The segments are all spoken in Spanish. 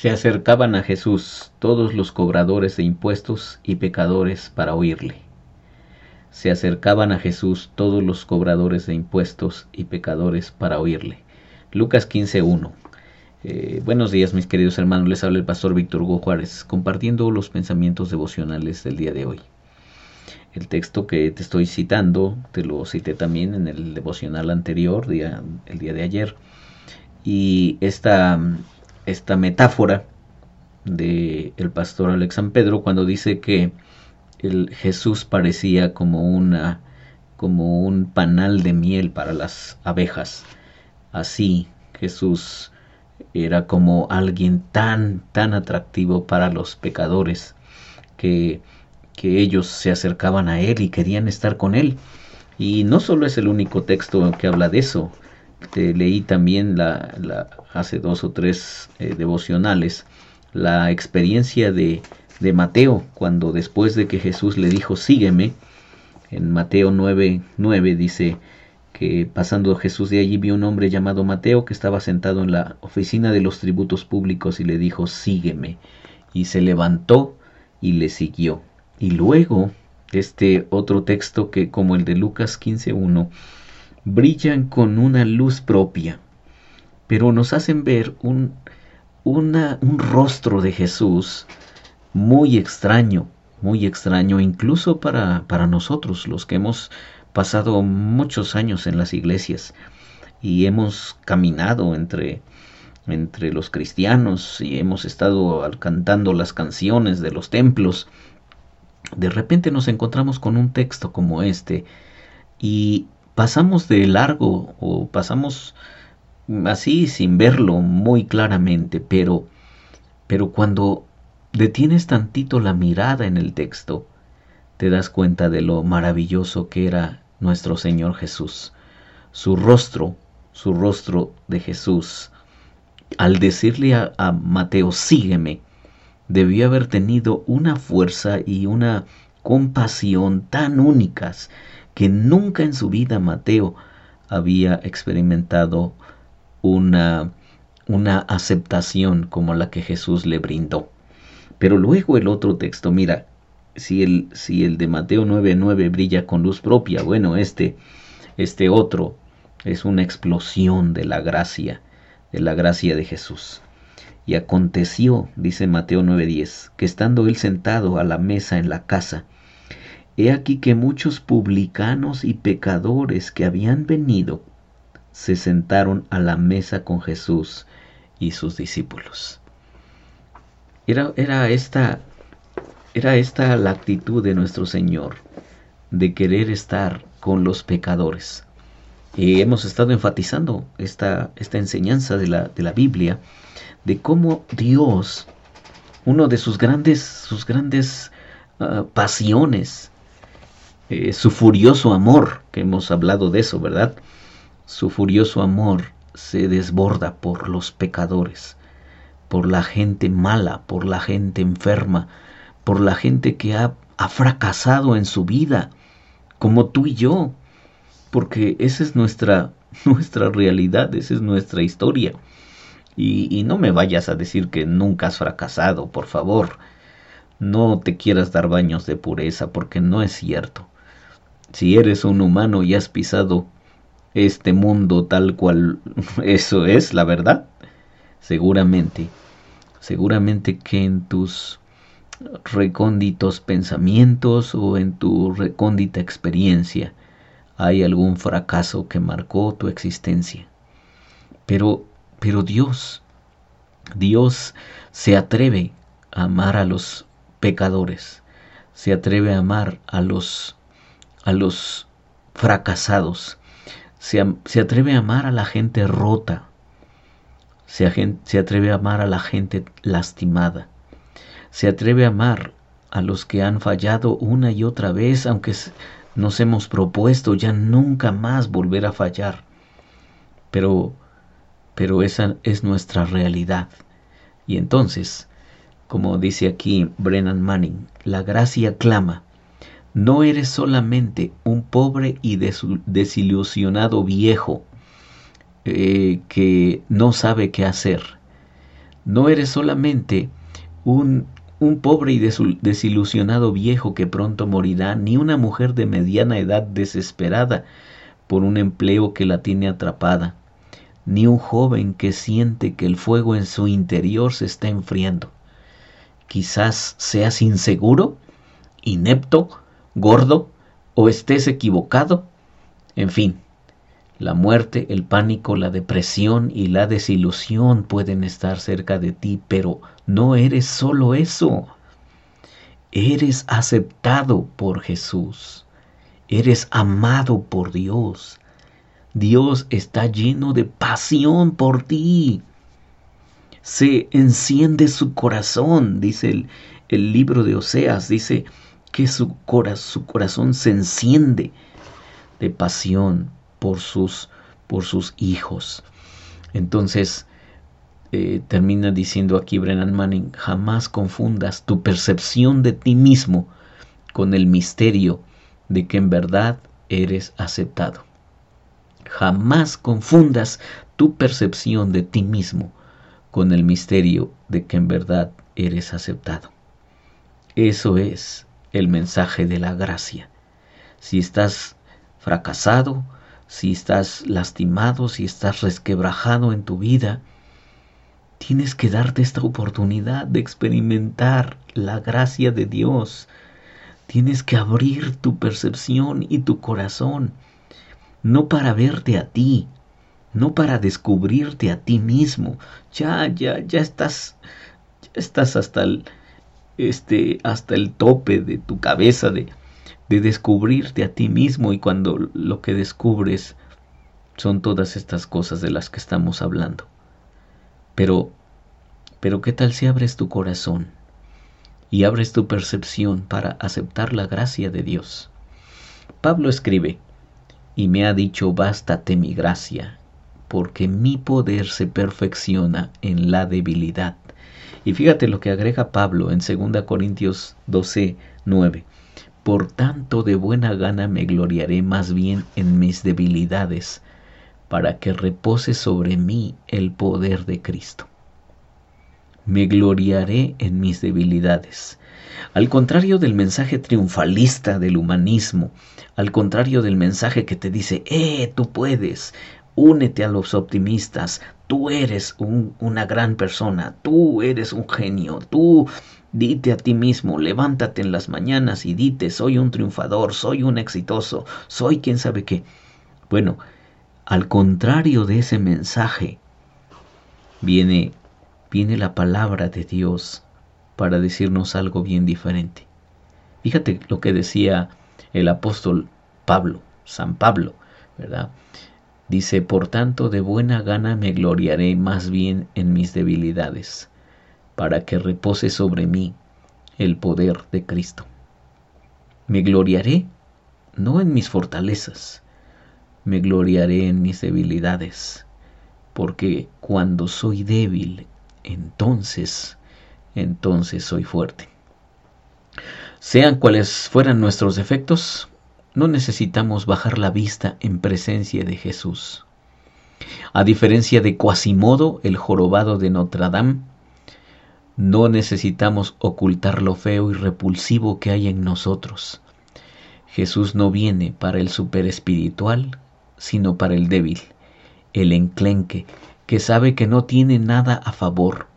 Se acercaban a Jesús todos los cobradores de impuestos y pecadores para oírle. Se acercaban a Jesús todos los cobradores de impuestos y pecadores para oírle. Lucas 15.1. Eh, buenos días mis queridos hermanos, les habla el pastor Víctor Hugo Juárez, compartiendo los pensamientos devocionales del día de hoy. El texto que te estoy citando, te lo cité también en el devocional anterior, día, el día de ayer. Y esta esta metáfora de el pastor Alex San Pedro cuando dice que el Jesús parecía como una como un panal de miel para las abejas. Así Jesús era como alguien tan tan atractivo para los pecadores que que ellos se acercaban a él y querían estar con él. Y no solo es el único texto que habla de eso. Te leí también la, la, hace dos o tres eh, devocionales la experiencia de, de, Mateo, cuando después de que Jesús le dijo, sígueme, en Mateo 9, 9 dice que pasando Jesús de allí vio un hombre llamado Mateo que estaba sentado en la oficina de los tributos públicos y le dijo, sígueme. Y se levantó y le siguió. Y luego, este otro texto que como el de Lucas 15.1, brillan con una luz propia pero nos hacen ver un, un rostro de Jesús muy extraño, muy extraño, incluso para, para nosotros, los que hemos pasado muchos años en las iglesias y hemos caminado entre, entre los cristianos y hemos estado cantando las canciones de los templos, de repente nos encontramos con un texto como este y pasamos de largo o pasamos así sin verlo muy claramente, pero, pero cuando detienes tantito la mirada en el texto, te das cuenta de lo maravilloso que era nuestro Señor Jesús. Su rostro, su rostro de Jesús, al decirle a, a Mateo, sígueme, debió haber tenido una fuerza y una compasión tan únicas que nunca en su vida Mateo había experimentado una, una aceptación como la que Jesús le brindó. Pero luego el otro texto, mira, si el, si el de Mateo 9:9 brilla con luz propia, bueno, este, este otro es una explosión de la gracia, de la gracia de Jesús. Y aconteció, dice Mateo 9:10, que estando él sentado a la mesa en la casa, he aquí que muchos publicanos y pecadores que habían venido se sentaron a la mesa con Jesús y sus discípulos. Era, era, esta, era esta la actitud de nuestro Señor, de querer estar con los pecadores. Y hemos estado enfatizando esta, esta enseñanza de la, de la Biblia, de cómo Dios, uno de sus grandes, sus grandes ah, pasiones, eh, su furioso amor, que hemos hablado de eso, ¿verdad? Su furioso amor se desborda por los pecadores, por la gente mala, por la gente enferma, por la gente que ha, fracasado en su vida, como tú y yo, porque esa es nuestra, nuestra realidad, esa es nuestra historia. Y, y, no me vayas a decir que nunca has fracasado, por favor. No te quieras dar baños de pureza, porque no es cierto. Si eres un humano y has pisado este mundo tal cual eso es, la verdad? Seguramente, seguramente que en tus recónditos pensamientos o en tu recóndita experiencia hay algún fracaso que marcó tu existencia. Pero, pero Dios, Dios se atreve a amar a los pecadores, se atreve a amar a los, a los fracasados, se, atreve a amar a la gente rota, se, se atreve a amar a la gente lastimada, se atreve a amar a los que han fallado una y otra vez, aunque nos hemos propuesto ya nunca más volver a fallar. Pero, pero esa es nuestra realidad. Y entonces, como dice aquí Brennan Manning, la gracia clama, no eres solamente un pobre y desilusionado viejo eh, que no sabe qué hacer. No eres solamente un, un pobre y desilusionado viejo que pronto morirá, ni una mujer de mediana edad desesperada por un empleo que la tiene atrapada, ni un joven que siente que el fuego en su interior se está enfriando. Quizás seas inseguro, inepto, gordo, o estés equivocado. En fin, la muerte, el pánico, la depresión y la desilusión pueden estar cerca de ti, pero no eres solo eso. Eres aceptado por Jesús. Eres amado por Dios. Dios está lleno de pasión por ti. Se enciende su corazón, dice el, el libro de Oseas, dice que su, su corazón se enciende de pasión por sus, por sus hijos. Entonces, eh, termina diciendo aquí Brennan Manning, jamás confundas tu percepción de ti mismo con el misterio de que en verdad eres aceptado. Jamás confundas tu percepción de ti mismo con el misterio de que en verdad eres aceptado. Eso es el mensaje de la gracia. Si estás fracasado, si estás lastimado, si estás resquebrajado en tu vida, tienes que darte esta oportunidad de experimentar la gracia de Dios. Tienes que abrir tu percepción y tu corazón, no para verte a ti, no para descubrirte a ti mismo. Ya, ya, ya estás, ya estás hasta el, este, hasta el tope de tu cabeza de, de descubrirte a ti mismo y cuando lo que descubres son todas estas cosas de las que estamos hablando. Pero, pero ¿qué tal si abres tu corazón y abres tu percepción para aceptar la gracia de Dios? Pablo escribe, y me ha dicho, bástate mi gracia, porque mi poder se perfecciona en la debilidad. Y fíjate lo que agrega Pablo en 2 Corintios 12, 9. Por tanto, de buena gana me gloriaré más bien en mis debilidades, para que repose sobre mí el poder de Cristo. Me gloriaré en mis debilidades. Al contrario del mensaje triunfalista del humanismo, al contrario del mensaje que te dice, ¡eh, tú puedes! Únete a los optimistas, tú eres una gran persona, tú eres un genio, tú Dite a ti mismo, levántate en las mañanas y dite, soy un triunfador, soy un exitoso, soy quien sabe qué. Bueno, al contrario de ese mensaje, viene, viene la palabra de Dios para decirnos algo bien diferente. Fíjate lo que decía el apóstol Pablo, San Pablo, ¿verdad? Dice, por tanto, de buena gana me gloriaré más bien en mis debilidades para que repose sobre mí el poder de Cristo. Me gloriaré no en mis fortalezas, me gloriaré en mis debilidades, porque cuando soy débil, entonces, entonces soy fuerte. Sean cuales fueran nuestros defectos, no necesitamos bajar la vista en presencia de Jesús. A diferencia de Quasimodo, el jorobado de Notre Dame, no necesitamos ocultar lo feo y repulsivo que hay en nosotros. Jesús no viene para el superespiritual, sino para el débil, el enclenque, que sabe que no tiene nada a favor,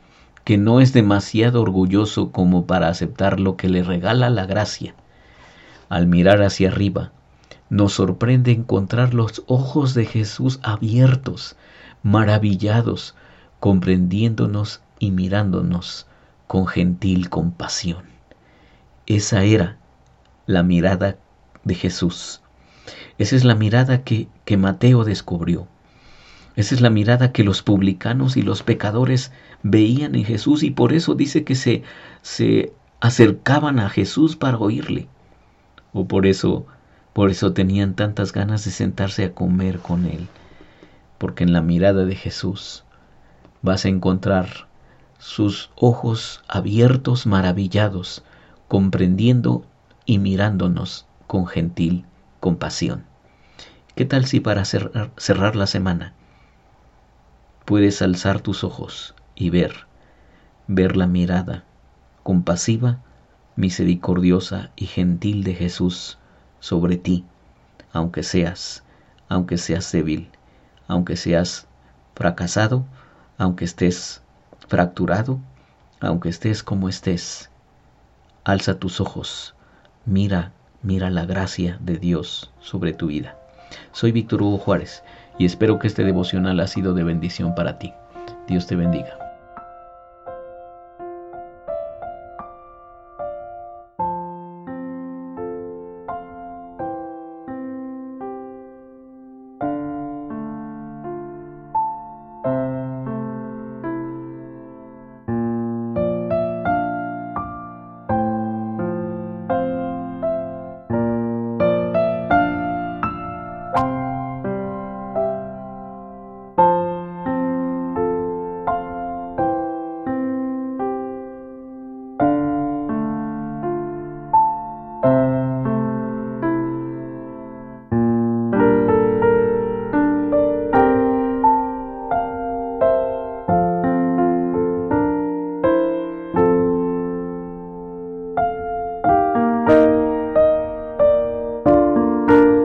que no es demasiado orgulloso como para aceptar lo que le regala la gracia. Al mirar hacia arriba, nos sorprende encontrar los ojos de Jesús abiertos, maravillados, comprendiéndonos y mirándonos con gentil compasión. Esa era la mirada de Jesús. Esa es la mirada que, que Mateo descubrió. Esa es la mirada que los publicanos y los pecadores veían en Jesús y por eso dice que se, se acercaban a Jesús para oírle. O por eso, por eso tenían tantas ganas de sentarse a comer con él. Porque en la mirada de Jesús vas a encontrar sus ojos abiertos maravillados, comprendiendo y mirándonos con gentil compasión. ¿Qué tal si para cerrar, la semana puedes alzar tus ojos y ver ver la mirada compasiva, misericordiosa y gentil de Jesús sobre ti, aunque seas, aunque seas débil, aunque seas fracasado, aunque estés fracturado, aunque estés como estés. Alza tus ojos, mira, mira la gracia de Dios sobre tu vida. Soy Víctor Hugo Juárez y espero que este devocional ha sido de bendición para ti. Dios te bendiga.